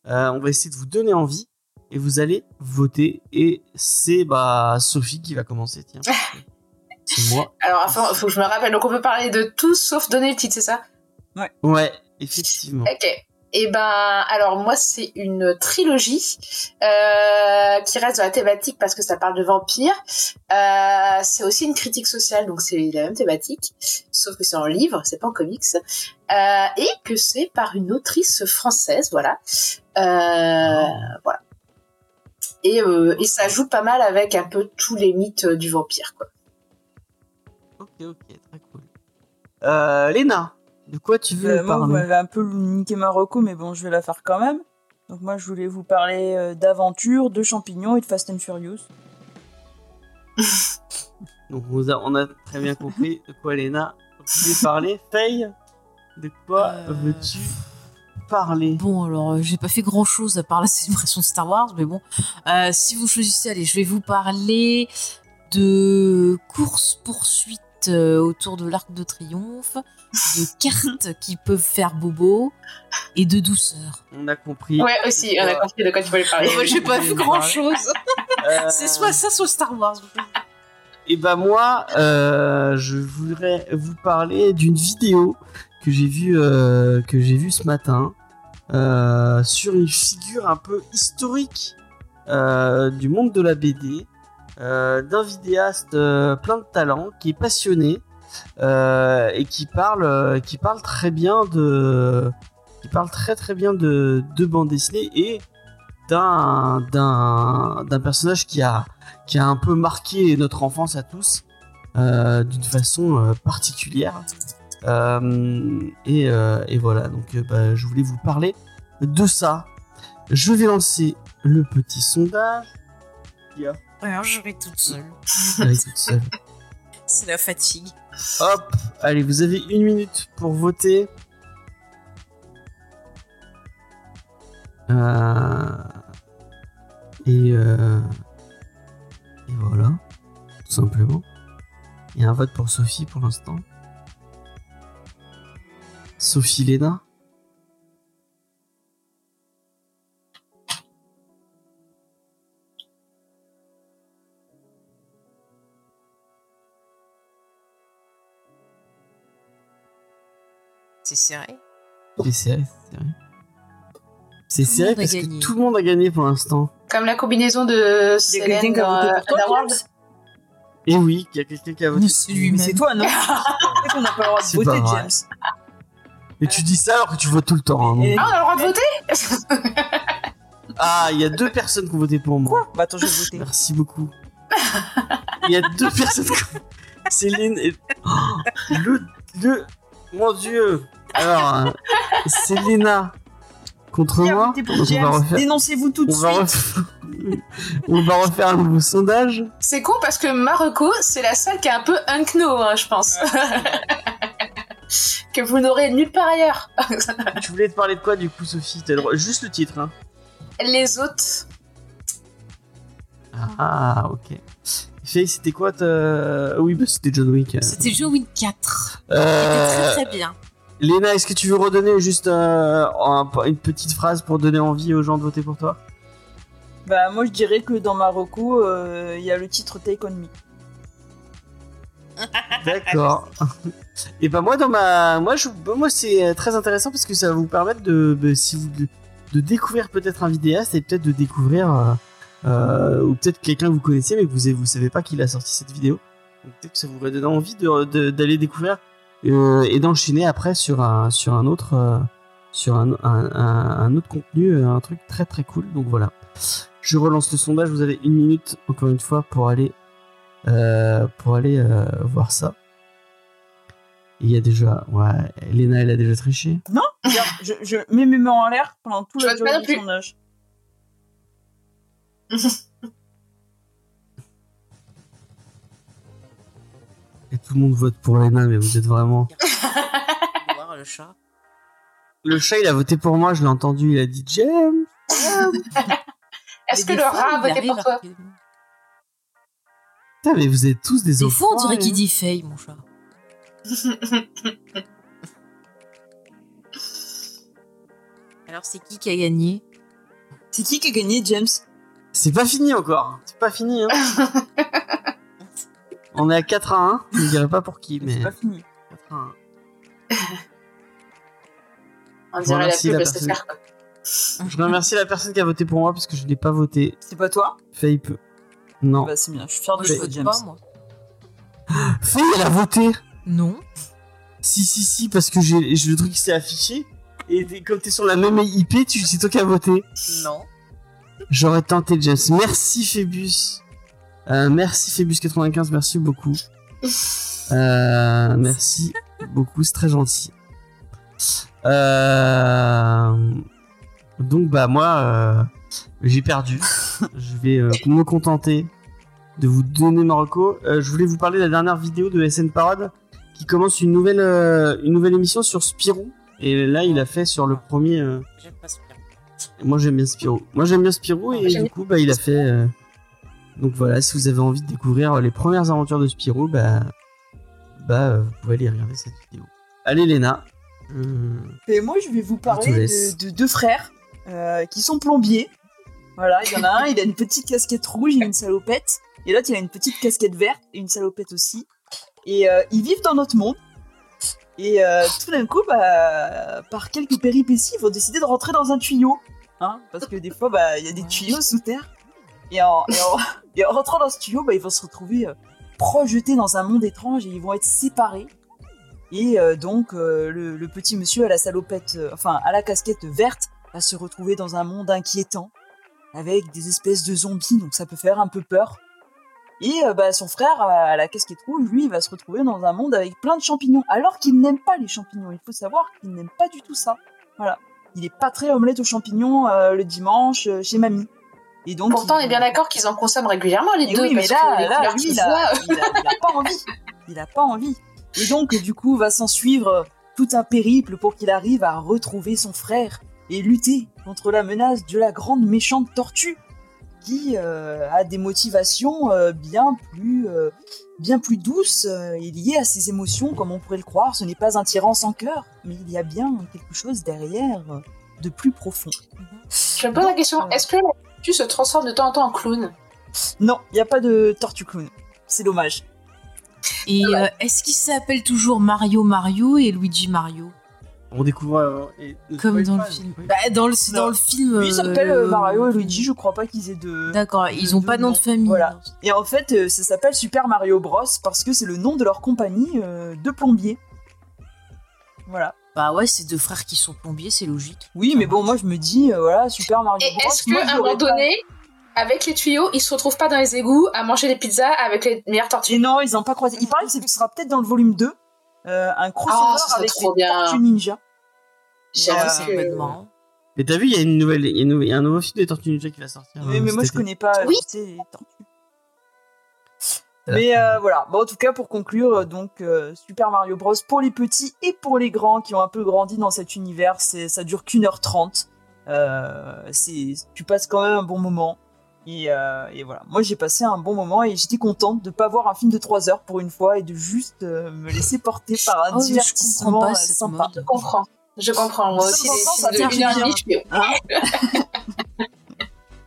Euh, on va essayer de vous donner envie et vous allez voter. Et c'est bah Sophie qui va commencer. Tiens, (laughs) c'est moi. Alors, enfin, faut que je me rappelle. Donc, on peut parler de tout sauf donner le titre, c'est ça? Ouais, effectivement. Ok. Et ben, alors moi, c'est une trilogie euh, qui reste dans la thématique parce que ça parle de vampires. Euh, c'est aussi une critique sociale, donc c'est la même thématique, sauf que c'est en livre, c'est pas en comics, euh, et que c'est par une autrice française, voilà. Voilà. Et, et ça joue pas mal avec un peu tous les mythes du vampire, quoi. Ok, ok, très cool. Léna, de quoi tu veux Euh, moi, vous parler m'avez un peu niqué ma reco, mais bon, je vais la faire quand même. Donc moi, je voulais vous parler euh, d'aventure, de champignons et de Fast and Furious. (laughs) Donc on a, on a très bien compris de quoi Léna voulait parler. (laughs) Faye, de quoi Euh, veux-tu parler? Bon, alors, euh, j'ai pas fait grand chose à part la célébration de Star Wars, mais bon. Euh, si vous choisissez, allez, je vais vous parler de course-poursuite euh, autour de l'Arc de Triomphe, de (laughs) cartes qui peuvent faire bobo et de douceur. On a compris. Ouais, aussi, on a compris de quoi tu voulais parler. Moi, j'ai pas (laughs) vu grand chose. Euh, C'est soit ça, soit Star Wars. Et bah moi, euh, je voudrais vous parler d'une vidéo que j'ai vue euh, que j'ai vue ce matin euh, sur une figure un peu historique euh, du monde de la BD, euh, d'un vidéaste euh, plein de talent qui est passionné euh, et qui parle euh, qui parle très bien de qui parle très bien de, de bande dessinée et d'un d'un personnage qui a un peu marqué notre enfance à tous euh, d'une façon euh, particulière. Euh, et, euh, voilà, donc euh, bah, je voulais vous parler de ça. Je vais lancer le petit sondage. Alors, je vais toute seule. Est toute seule. (laughs) C'est la fatigue. Hop, allez, vous avez une minute pour voter. Euh, Et, euh, et voilà, tout simplement. Il y a un vote pour Sophie pour l'instant. Sophie Léna. C'est serré. C'est serré, c'est serré. C'est serré parce que tout le monde a gagné pour l'instant. Comme la combinaison de a dans euh, Et oui, il y a quelqu'un qui a voté. C'est Mais lui-même. c'est toi, non (laughs) qu'on n'a pas le droit de voter. James. Mais tu dis ça alors que tu votes tout le temps. hein, non Ah, on a le droit de voter (laughs) Ah, il y a deux personnes qui ont voté pour moi. Quoi Bah attends, je vais voter. Merci beaucoup. Il y a deux personnes qui ont... (laughs) Céline et... Oh, (gasps) le... le... Mon Dieu Alors, euh, c'est Léna contre moi. Donc on va refaire... Dénoncez-vous tout de On va, suite. refaire... on va refaire un nouveau sondage. C'est con parce que Marocco, c'est la seule qui est un peu unkno, hein, je pense. (laughs) que vous n'aurez nulle part ailleurs. (laughs) Tu voulais te parler de quoi du coup, Sophie? T'as le droit- Juste le titre. Hein. Les autres, Ah, ok. Faye, c'était quoi ta... Oui, bah, c'était John Wick. C'était John Wick 4. C'était Euh, très très bien. Léna, est-ce que tu veux redonner juste euh, un- une petite phrase pour donner envie aux gens de voter pour toi? Bah moi je dirais que dans Marocco, euh, il y a le titre Take On Me. (laughs) D'accord. Et ben moi dans ma moi je bah, moi c'est euh, très intéressant parce que ça va vous permettre de bah, si vous de, de découvrir peut-être un vidéaste et peut-être de découvrir euh, euh, ou peut-être quelqu'un que vous connaissez mais que vous vous savez pas qu'il a sorti cette vidéo. Donc, peut-être que ça vous va donner envie de- de- d'aller découvrir et d'enchaîner après sur un sur un autre euh, sur un, un, un- un autre contenu euh, un truc très très cool. Donc voilà. Je relance le sondage. Vous avez une minute encore une fois pour aller euh, pour aller euh, voir ça. Il y a déjà. Ouais, Elena, elle a déjà triché. (laughs) Regarde, je, je mets mes mains en l'air pendant tout Je le non sondage. (laughs) tout le monde vote pour Elena, mais vous êtes vraiment. (laughs) Voir le chat. Le chat, il a voté pour moi, je l'ai entendu, il a dit James. (laughs) est-ce que le des rat a voté pour toi. Putain, mais vous êtes tous des Des fois, on dirait enfoirés. qu'il dit Faye, mon chat. (laughs) Alors, c'est qui qui a gagné? C'est qui qui a gagné, James? C'est pas fini encore. C'est pas fini, hein. On est à 4 à 1. Je ne dirais pas pour qui, mais C'est pas fini. 4 à 1. (laughs) On Je dirait la remercie pub la SFR. personne. quoi. Je remercie la personne qui a voté pour moi parce que je n'ai pas voté. C'est pas toi? Faye Non. Bah c'est bien, je suis fier de toi, vote James. pas, moi. (gasps) Faye, elle a voté Non. Si, si, si, parce que j'ai j'ai le truc qui s'est affiché. Et comme t'es sur la même IP, tu- c'est toi qui as voté. Non. J'aurais tenté James. Merci Phébus. Euh, merci Phébus95, merci beaucoup. Euh, merci beaucoup, c'est très gentil. Euh, donc bah moi, j'ai perdu. Je vais me contenter de vous donner Marocco. Euh, je voulais vous parler de la dernière vidéo de SN Parade qui commence une nouvelle, une nouvelle émission sur Spirou. Et là, il a fait sur le premier. J'aime pas moi j'aime bien Spirou. Moi j'aime bien Spirou et du coup bah il a fait. Donc voilà, si vous avez envie de découvrir les premières aventures de Spirou, bah bah euh, vous pouvez aller regarder cette vidéo. Allez Léna. Euh, Et moi, je vais vous parler de, de deux frères euh, qui sont plombiers. Voilà, il y en a un, il a une petite casquette rouge et une salopette. Et l'autre, il a une petite casquette verte et une salopette aussi. Et euh, ils vivent dans notre monde. Et euh, tout d'un coup, bah, par quelques péripéties, ils vont décider de rentrer dans un tuyau. Hein, parce que des fois, bah, il y a des tuyaux sous terre. (laughs) Et en, rentrant dans ce tuyau, bah, ils vont se retrouver euh, projetés dans un monde étrange et ils vont être séparés. Et euh, donc, euh, le, le petit monsieur à la salopette, enfin, à la casquette verte, va se retrouver dans un monde inquiétant, avec des espèces de zombies, donc ça peut faire un peu peur. Et bah, son frère à la casquette rouge, lui, va se retrouver dans un monde avec plein de champignons, alors qu'il n'aime pas les champignons. Il faut savoir qu'il n'aime pas du tout ça. Voilà. Il est pas très omelette aux champignons le dimanche chez mamie. Et donc, Pourtant, on est bien d'accord qu'ils en consomment régulièrement les et deux. oui, mais parce là, que les là, lui, il a, voient, il, a, il a (laughs) pas envie. Il a pas envie. Et donc, du coup, va s'en suivre tout un périple pour qu'il arrive à retrouver son frère et lutter contre la menace de la grande méchante tortue qui euh, a des motivations euh, bien plus euh, bien plus douces et liées à ses émotions comme on pourrait le croire ce n'est pas un tyran sans cœur mais il y a bien quelque chose derrière de plus profond Je me pose la question est-ce que tortue se transforme de temps en temps en clown non il n'y a pas de tortue clown c'est dommage Et euh, est-ce qu'il s'appelle toujours Mario Mario et Luigi Mario? On découvre. euh, et- Comme dans le pas, film. oui. Bah, dans le, c'est Non. dans le film. Lui, il euh, s'appelle euh, Mario et Luigi, je crois pas qu'ils aient de. D'accord, ils ont pas de nom de famille. Voilà. Et en fait, euh, ça s'appelle Super Mario Bros parce que c'est le nom de leur compagnie euh, de plombiers. Voilà. Bah ouais, c'est deux frères qui sont plombiers, c'est logique. Oui, mais bon, moi je me dis, euh, voilà, Super Mario Bros. est-ce qu'à un moment pas- donné, avec les tuyaux, ils se retrouvent pas dans les égouts à manger des pizzas avec les meilleures Et tortues non, ils ont pas croisé. Il paraît que ce sera peut-être dans le volume 2, euh, un crossover serait avec trop les bien. Tortues Ninja. J'avoue Euh, peut être marrant. Mais t'as vu, il y a une nouvelle, il y a une nouvelle- il y a un nouveau film des Tortues Ninja qui va sortir. mais, euh, mais moi je connais pas Oui. les tortues. Mais euh, voilà, bon, en tout cas pour conclure, euh, donc euh, Super Mario Bros pour les petits et pour les grands qui ont un peu grandi dans cet univers, c'est ça dure qu'une heure trente. Euh, tu passes quand même un bon moment et, euh, et voilà. Moi j'ai passé un bon moment et j'étais contente de pas voir un film de 3 heures pour une fois et de juste euh, me laisser porter par un Oh, je divertissement pas cette sympa. mode. Je comprends. Je comprends. Moi aussi, les films de fait une heure et bien. demie, je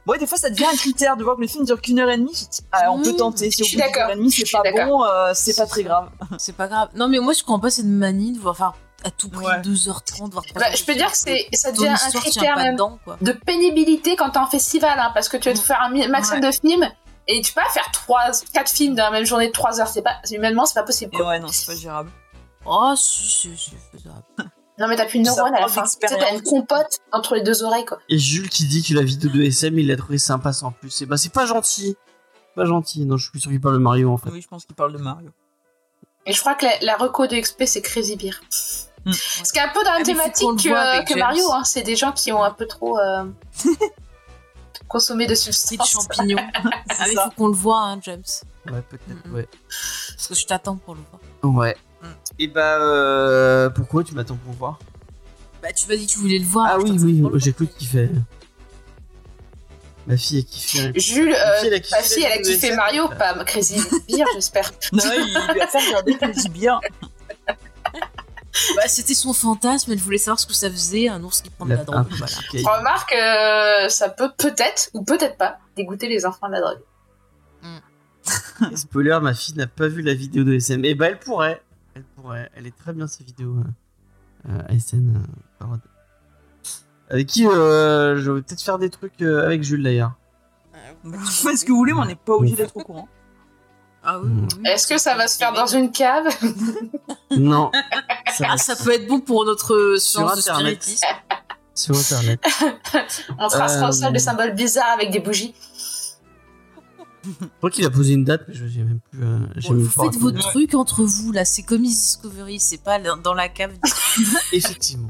Moi, des fois, ça devient un critère de voir que le film dure qu'une heure et demie. Ah, on peut Mmh, tenter. Si au bout d'une heure et demie, c'est pas bon, euh, c'est pas très grave. (laughs) C'est pas grave. Non, mais moi je comprends pas cette manie de voir faire à tout prix Ouais. 2h30, voire 3 Bah, je peux dire que c'est, ça devient un critère même dedans, de pénibilité quand t'es en festival, hein, parce que tu vas te faire un maximum de films et tu peux pas faire trois, quatre films dans la même journée de 3 heures. C'est pas, humainement, c'est pas possible. Et ouais, non, c'est pas gérable. Oh, si, si, si, faisable. (laughs) Non, mais t'as plus de neurones à la fin. Tu sais, t'as une compote entre les deux oreilles, quoi. Et Jules qui dit que la vidéo de SM, il l'a trouvé sympa sans plus. Et bah, c'est pas gentil. Pas gentil. Non, je suis plus sûr qu'il parle de Mario en fait. Oui, je pense qu'il parle de Mario. Et je crois que la, la reco de XP, c'est Crazy Beer. Mm. Ce qui est un peu dans la Ah, thématique que. Mario, hein. C'est des gens qui ont un peu trop euh, (laughs) consommé de Street substances. champignons. (laughs) ah, mais ça. faut qu'on le voit, hein, James. Ouais, peut-être, ouais. Parce que je t'attends pour le voir. Ouais. Mm. Et bah, euh, pourquoi tu m'attends pour voir? Bah, tu m'as dit que tu voulais le voir. Ah oui, oui, le j'ai cru qu'il fait. Ma fille a kiffé. Jules, Ma euh, fille, elle a kiffé ta fille, elle a kiffé. Mario, pas Crazy Beer, j'espère. (laughs) Non, il lui a fait regarder Crazy Beer. Bah, c'était son fantasme, elle voulait savoir ce que ça faisait, un ours qui prend de la drogue. Voilà. Remarque, euh, ça peut peut-être, ou peut-être pas, dégoûter les enfants de la drogue. Spoiler, ma fille n'a pas vu la vidéo de SM. Et bah, elle pourrait. Elle pourrait. Elle est très bien, ces vidéos. Euh, euh, ASN. euh, parode. Avec qui euh, je vais peut-être faire des trucs euh, avec Jules d'ailleurs. Vous faites ce que vous voulez, mais on n'est pas obligé d'être au courant. Ah oui, oui, oui. Est-ce que ça va se faire dans une cave (laughs) Non, ça Ah, ça peut être bon pour notre Sur science de Internet. sur internet. (laughs) On trace Euh, un sol de symboles bizarres avec des bougies. Je crois qu'il a posé une date, mais je sais même plus. euh, vous pas faites vos trucs entre vous, là. C'est Comics Discovery, c'est pas dans la cave. (laughs) Effectivement.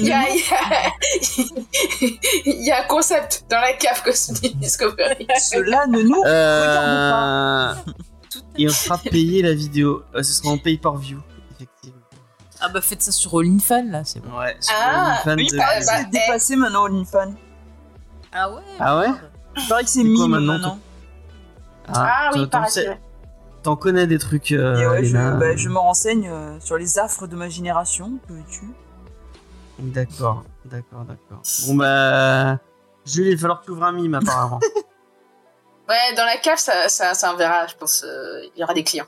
Il y, a, il y a- (laughs) il y a un concept dans la cave Cosmic Discovery. Cela ne nous Euh... Et on fera payer la vidéo. Euh, ce sera en pay per view. Effectivement. Ah bah faites ça sur All in Fan, là, c'est bon. Ouais. sur Ah, OnlyFans Oui, de- bah, bah, dépassé maintenant, OnlyFans. Ah ouais Ah ouais? Il paraît que c'est mime maintenant, maintenant. Ah, oui, t'en- paraît-il. t'en- connais des trucs, euh, Et ouais, je, bah, je me renseigne euh, sur les affres de ma génération, que veux-tu D'accord, d'accord, d'accord. Bon bah... Jules, il va falloir que tu ouvres un mime apparemment. (laughs) Ouais, dans la cave, ça, ça, ça enverra, je pense. euh, il y aura des clients.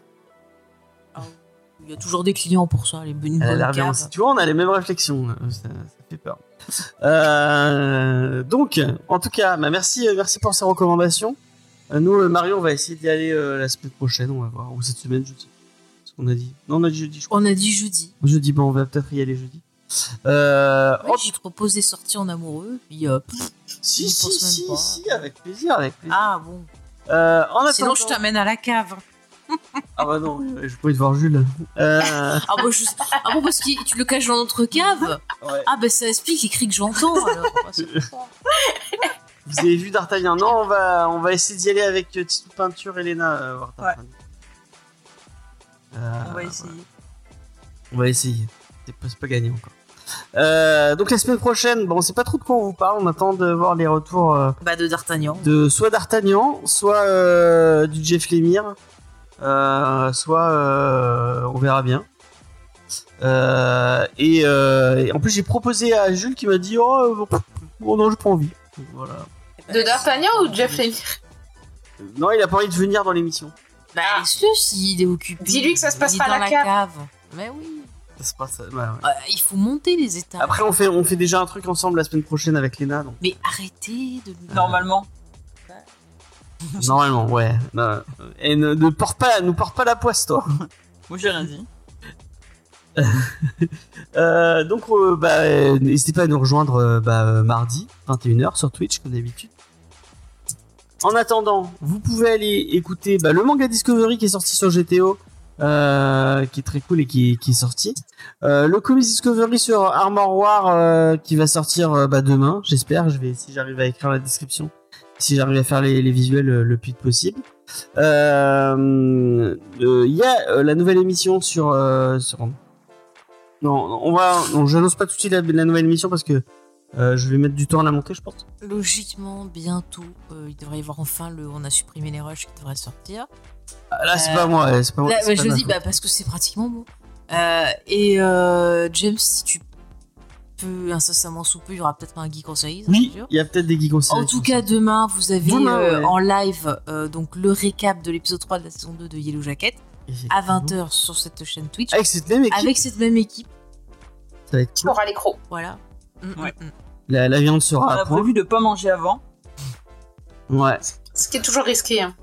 Il y a toujours des clients pour ça, les bonnes caves. Tu vois, on a les mêmes réflexions. ça fait peur. Euh, donc, en tout cas, bah, merci, euh, merci pour ces recommandations. Euh, nous, Mario, on va essayer d'y aller euh, la semaine prochaine, on va voir. Ou cette semaine, je sais. pas Ce qu'on a dit. Non, on a dit jeudi, je crois. On a dit jeudi. Jeudi, bon, on va peut-être y aller jeudi. Euh, Ouais, oh, J'ai proposé des sorties en amoureux, puis euh, pff, si, si, si, avec plaisir, avec plaisir. ah bon. Euh, en Sinon, je t'amène à la cave. Ah bah non, je pourrais te voir Jules. Euh, Ah je... ah bon parce que tu le caches dans notre cave ouais. Ah bah ça explique les cris que j'entends alors. (laughs) Vous avez vu D'Artagnan Non, on va, on va essayer d'y aller avec euh, Tito Peinture et Léna. euh, voir D'Artagnan. Euh, On va essayer. On va essayer. C'est pas, pas gagné encore. Euh, donc la semaine prochaine, bon, on sait pas trop de quoi on vous parle. On attend de voir les retours euh, Bah de D'Artagnan. de soit D'Artagnan, soit euh, du Jeff Lemire, soit euh, on verra bien. Euh, et, euh, et en plus j'ai proposé à Jules qui m'a dit oh, euh, bon non j'ai pas envie. Voilà. De D'Artagnan ou de Jeff Lemire Non il a pas envie de venir dans l'émission. Bah Ah. laisse-le s'il est occupé. Dis-lui que ça se Il est dans à la la cave. Mais oui. Ça se passe. ouais. Euh, il faut monter les étapes. Après on fait on fait déjà un truc ensemble la semaine prochaine avec Léna donc Mais arrêtez de. Normalement. (laughs) normalement ouais. Non, Et ne, ne porte pas nous porte pas la poisse toi. (laughs) Moi, j'ai rien dit. (laughs) Euh, donc, euh, bah, n'hésitez pas à nous rejoindre euh, bah, mardi, 21h, sur Twitch, comme d'habitude. En attendant, vous pouvez aller écouter bah, le manga Discovery qui est sorti sur GTO, euh, qui est très cool et qui, qui est sorti. Euh, le Comics Discovery sur Armor War euh, qui va sortir euh, bah, demain, j'espère. Je vais, si j'arrive à écrire la description, si j'arrive à faire les, les visuels euh, le plus vite possible. Euh, euh, Il y a euh, la nouvelle émission sur, euh, sur non, on va. Non, j'annonce pas tout de suite la, la nouvelle émission parce que euh, je vais mettre du temps à la monter, je pense. Logiquement, bientôt, euh, il devrait y avoir enfin le On a supprimé les rushs qui devrait sortir. Ah, Là, c'est Euh, pas moi, c'est pas moi. Là, bah, pas je dis bah, parce que c'est pratiquement bon. Euh, et euh, James, si tu peux incessamment sous peu, il y aura peut-être un geek en série. ça, Oui, il y a peut-être des geeks en série En tout cas, ça. demain, vous avez Demain, euh, ouais. en live euh, donc le récap de l'épisode 3 de la saison 2 de Yellow Jacket à 20h sur cette chaîne Twitch Avec cette même équipe, avec cette même équipe. ça va être cool. aura les crocs Voilà. Mm, Ouais. mm, mm. La, la viande On sera à a point. prévu de pas manger avant. Ouais. Ce qui est toujours risqué. Hein.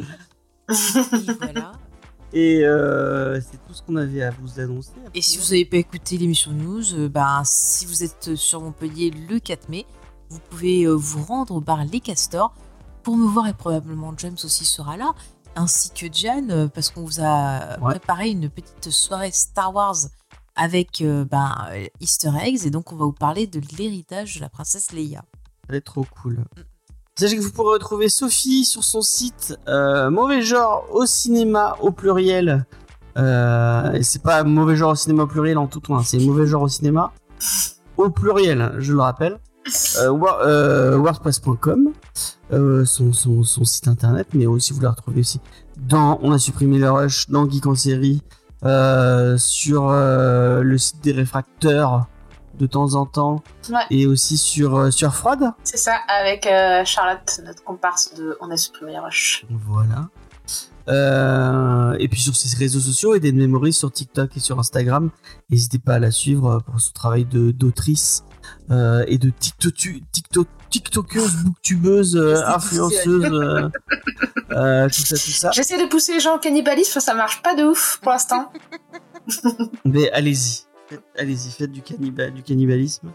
(laughs) Et voilà. Et euh, c'est tout ce qu'on avait à vous annoncer. Et si vous n'avez pas écouté l'émission news, euh, ben, si vous êtes sur Montpellier le 4 mai, vous pouvez euh, vous rendre au bar Les Castors pour me voir et probablement James aussi sera là, ainsi que Jan, parce qu'on vous a Ouais. préparé une petite soirée Star Wars avec ben, Easter eggs et donc on va vous parler de l'héritage de la princesse Leia. Ça va être trop cool. Sachez que vous pourrez retrouver Sophie sur son site euh, Mauvais genre au cinéma au pluriel. Euh, et c'est pas mauvais genre au cinéma au pluriel en tout point, c'est mauvais genre au cinéma au pluriel, je le rappelle. Euh, wordpress.com, son, son, site internet, mais aussi vous la retrouvez aussi dans On a supprimé le rush, dans Geek en série, sur le site des réfracteurs de temps en temps, Ouais. et aussi sur, euh, sur Froide. C'est ça, avec euh, Charlotte, notre comparse de On a supprimé les rushs. Voilà. Euh, et puis sur ses réseaux sociaux, Eden Memories sur TikTok et sur Instagram. N'hésitez pas à la suivre pour son travail de d'autrice euh, et de TikToku- TikTok, TikTokeuse, booktubeuse, euh, influenceuse, tout ça, tout ça. J'essaie de pousser les gens au cannibalisme, ça marche pas de ouf pour l'instant. Mais allez-y. Allez-y, faites du, canniba- du cannibalisme.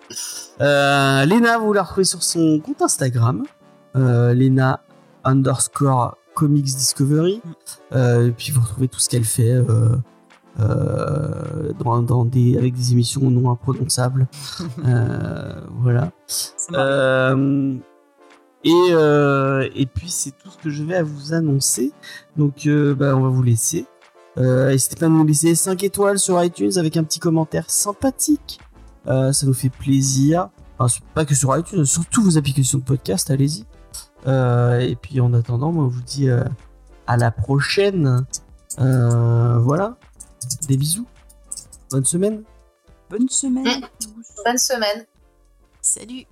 Euh, Lena, vous la retrouvez sur son compte Instagram. Euh, Lena underscore Comics Discovery. Euh, et puis vous retrouvez tout ce qu'elle fait euh, euh, dans, dans des, avec des émissions non imprononçables. (laughs) Voilà. Et, et puis c'est tout ce que je vais à vous annoncer. Donc bah, on va vous laisser. Euh, N'hésitez pas à nous laisser 5 étoiles sur iTunes avec un petit commentaire sympathique. Euh, ça nous fait plaisir. Enfin, pas que sur iTunes, sur toutes vos applications de podcast, allez-y. Euh, et puis en attendant, moi, je vous dis euh, à la prochaine. Euh, voilà. Des bisous. Bonne semaine. Bonne semaine. Mm. Bonne semaine. Salut